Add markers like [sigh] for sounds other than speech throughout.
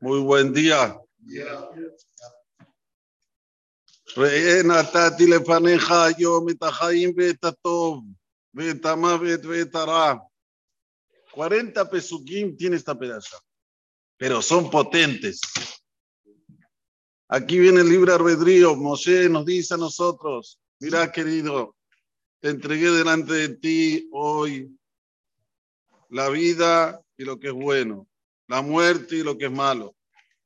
Muy buen día. ראה נתתי לפניך היום את החיים ואת הטוב, ואת המוות ואת הרע. 40 pesukim tiene esta pedaza, pero son potentes. Aquí viene el libre albedrío. Moshe nos dice a nosotros, mira querido, te entregué delante de ti hoy la vida y lo que es bueno, la muerte y lo que es malo.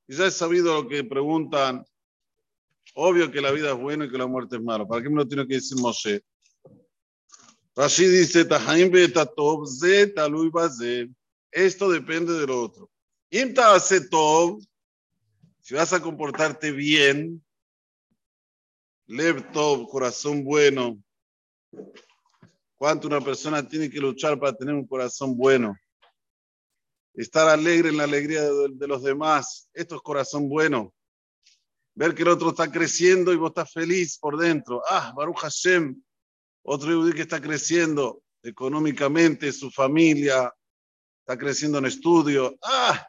Y ya he sabido lo que preguntan. Obvio que la vida es buena y que la muerte es mala. ¿Para qué me lo tiene que decir Moshe? Rashi dice, esto depende del otro. Si vas a comportarte bien, Lev Tov, corazón bueno. ¿Cuánto una persona tiene que luchar para tener un corazón bueno? Estar alegre en la alegría de, los demás. Esto es corazón bueno. Ver que el otro está creciendo y vos estás feliz por dentro. Ah, Baruch Hashem, otro judío que está creciendo económicamente, su familia, está creciendo en estudio. Ah,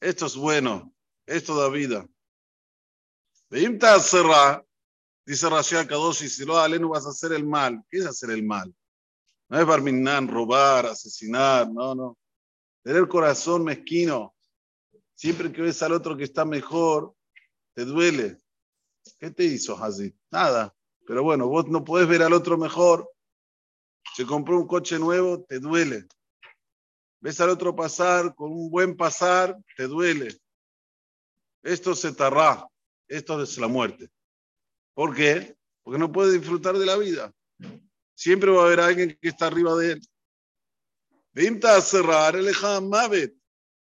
esto es bueno, esto da vida. Dice Rashi Kadosh, y si lo aleno vas a hacer el mal. ¿Qué es hacer el mal? No es barminan, robar, asesinar, no, no. Tener corazón mezquino. Siempre que ves al otro que está mejor, te duele. ¿Qué te hizo así? Nada. Pero bueno, vos no podés ver al otro mejor. Se compró un coche nuevo, te duele. Ves al otro pasar con un buen pasar, te duele. Esto se tarra. Esto es la muerte. ¿Por qué? Porque no puede disfrutar de la vida. Siempre va a haber alguien que está arriba de él. Vinta a cerrar el Mavet.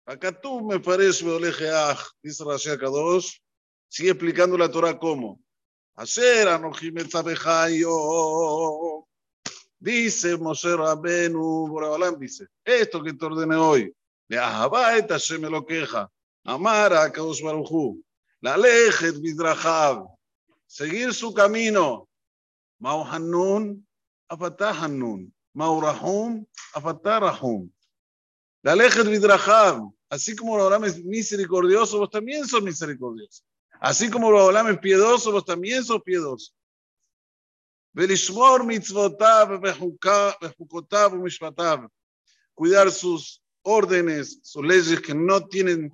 Acá tú me parece, dice Rashi Kadosh, sigue explicando la Torah cómo. Ayer Anohim yo. Dice Moshe Rabenu, Borabalam dice, esto que te ordené hoy, de Ahabayt Hashem me lo queja, Amar a Kadosh Baruchu, la lejet Midrachav, seguir su camino. Mao Hanun, Maurahum Afatarahum. Lalejet Vidrahab. Así como Boreolam es misericordioso, vos también sos misericordioso. Así como Boreolam es piedoso, vos también sos piedoso. Belishmor mitzvotav bejukotav mishvatav. Cuidar sus órdenes, sus leyes que no tienen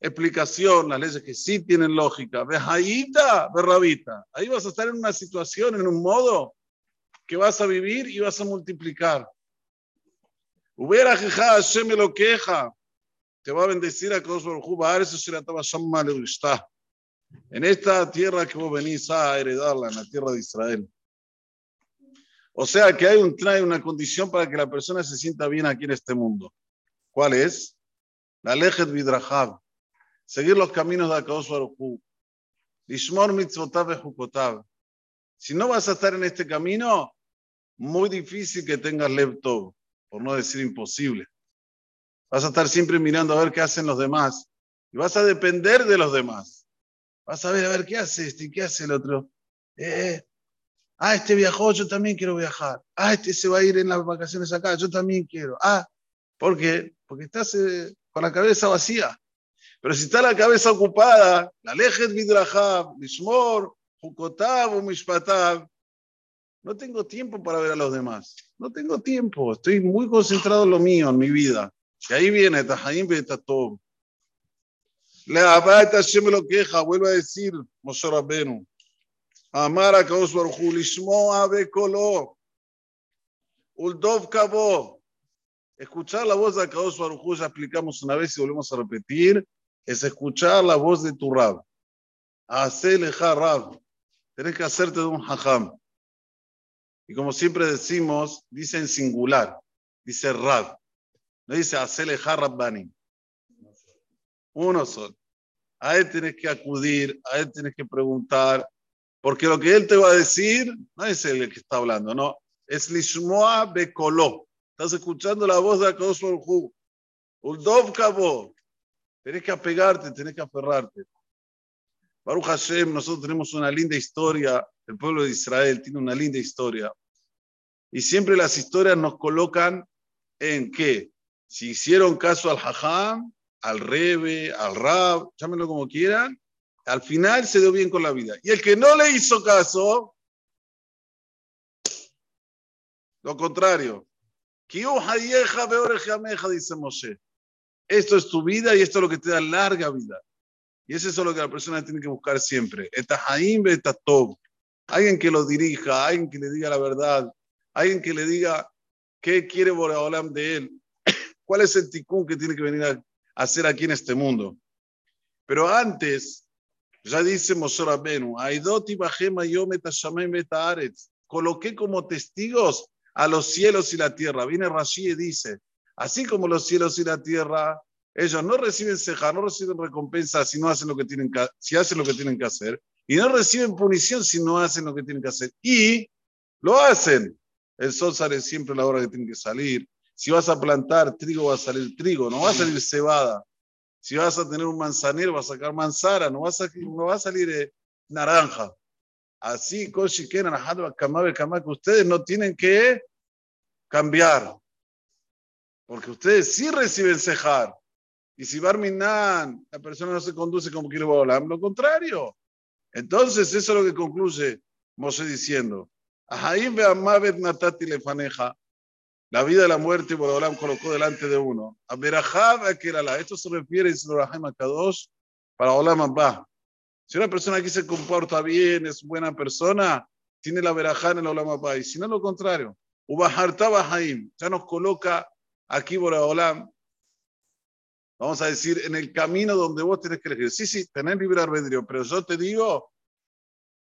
explicación, las leyes que sí tienen lógica. Bejaita, berrabita. Ahí vas a estar en una situación, en un modo que vas a vivir y vas a multiplicar. Hubiera queja, Hashem lo queja. Te va a bendecir a será está. En esta tierra que vos venís a heredarla, en la tierra de Israel. O sea que hay un trae una condición para que la persona se sienta bien aquí en este mundo. ¿Cuál es? La lejet vidrahab seguir los caminos de Akadosh Baruj Ishmor mitzvotav Si no vas a estar en este camino, muy difícil que tengas lepto, por no decir imposible. Vas a estar siempre mirando a ver qué hacen los demás y vas a depender de los demás. Vas a ver a ver qué hace este y qué hace el otro. Eh, ah, este viajó, yo también quiero viajar. Ah, este se va a ir en las vacaciones acá, yo también quiero. Ah, ¿por qué? Porque estás eh, con la cabeza vacía. Pero si está la cabeza ocupada, la lejet midrahab, lishmor, hukotab o mishpatab, no tengo tiempo para ver a los demás. No tengo tiempo. Estoy muy concentrado en lo mío, en mi vida. Y ahí viene Tahaim todo. La abata me lo queja, vuelvo a decir, Moshe Rabbenu. Amar a Kaos Baruchu, lishmo ave kolo. Uldov kabo. Escuchar la voz de Kaos Baruchu, ya explicamos una vez y volvemos a repetir es escuchar la voz de tu Rab. Haceleja Rab. Tienes que hacerte de un hajam. Y como siempre decimos, dice en singular, dice Rab. No dice Haceleja Rabbani. Uno solo. A él tienes que acudir, a él tienes que preguntar, porque lo que él te va a decir no es el que está hablando, no. Es Lishmoa Bekolo. Estás escuchando la voz de Akadosh Baruj Uldov Kabo. Tenés que apegarte, tenés que aferrarte. Baruch Hashem, nosotros tenemos una linda historia, el pueblo de Israel tiene una linda historia. Y siempre las historias nos colocan en que si hicieron caso al hajam, al Rebe, al Rab, llámenlo como quieran, al final se dio bien con la vida. Y el que no le hizo caso, lo contrario. Dice Moshe. Esto es tu vida y esto es lo que te da larga vida. Y eso es lo que la persona tiene que buscar siempre. Alguien que lo dirija, alguien que le diga la verdad, alguien que le diga qué quiere Boreolam de él, [coughs] cuál es el ticún que tiene que venir a hacer aquí en este mundo. Pero antes, ya dice Moshe Rabbenu, coloqué como testigos a los cielos y la tierra. Viene Rashi y dice, así como los cielos y la tierra, ellos no reciben ceja, no reciben recompensa si no hacen lo que tienen que, si hacen lo que tienen que hacer, y no reciben punición si no hacen lo que tienen que hacer. Y lo hacen. El sol sale siempre a la hora que tiene que salir. Si vas a plantar trigo, va a salir trigo, no va a salir cebada. Si vas a tener un manzanero, va a sacar manzana, no va a, salir, no va a salir eh, naranja. Así, que ustedes no tienen que cambiar. Porque ustedes sí reciben cejar. Y si Barminan, la persona no se conduce como quiere volar, lo contrario. Entonces, eso es lo que concluye Moshe diciendo. La vida y la muerte, Borolam colocó delante de uno. A Esto se refiere, a Kadosh, para Olam Abba. Si una persona aquí se comporta bien, es buena persona, tiene la verajá en el Olam Abba. Y si no, lo contrario. Ubahartaba Haim, ya nos coloca aquí Olam vamos a decir, en el camino donde vos tenés que elegir. Sí, sí, tenés libre albedrío, pero yo te digo,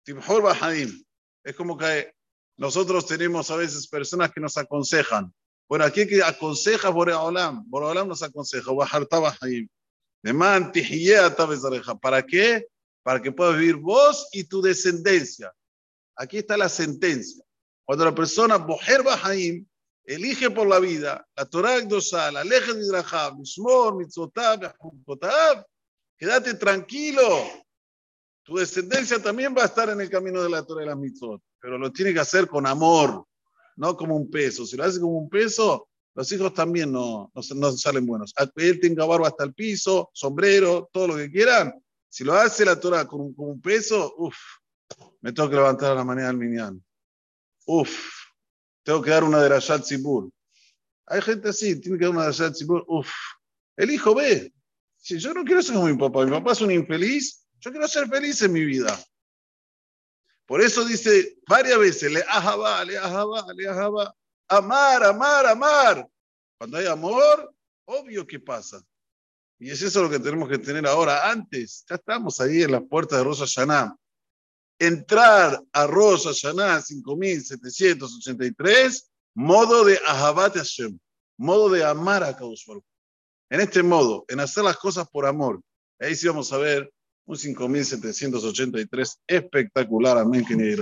Timhor Bahaim, es como que nosotros tenemos a veces personas que nos aconsejan. Bueno, aquí que aconseja Boreolam, Boreolam nos aconseja, ¿Para qué? Para que puedas vivir vos y tu descendencia. Aquí está la sentencia. Cuando la persona, Boher Bahaim, elige por la vida, la Torah Gdosha, la Leje Midrahab, Mishmor, Mitzotab, quédate tranquilo. Tu descendencia también va a estar en el camino de la Torah y la Mitzot, pero lo tiene que hacer con amor, no como un peso. Si lo hace como un peso, los hijos también no, no, salen buenos. Él tenga barba hasta el piso, sombrero, todo lo que quieran. Si lo hace la Torah con, un peso, uff, me tengo que levantar a la mañana del Minyan. Uff, tengo que dar una de Rashat Zibur. Hay gente así, tiene que dar una de Rashat Zibur. Uf, el hijo ve. Si yo no quiero ser como mi papá, mi papá es un infeliz, yo quiero ser feliz en mi vida. Por eso dice varias veces, le ajaba, le ajaba, le ajaba. Amar, amar, amar. Cuando hay amor, obvio que pasa. Y es eso lo que tenemos que tener ahora. Antes, ya estamos ahí en la puerta de Rosa Shaná entrar a Rosh Hashanah 5783, modo de Ahabat Hashem, modo de amar a Kadosh En este modo, en hacer las cosas por amor. Ahí sí vamos a ver un 5783 espectacular. Amén, que ni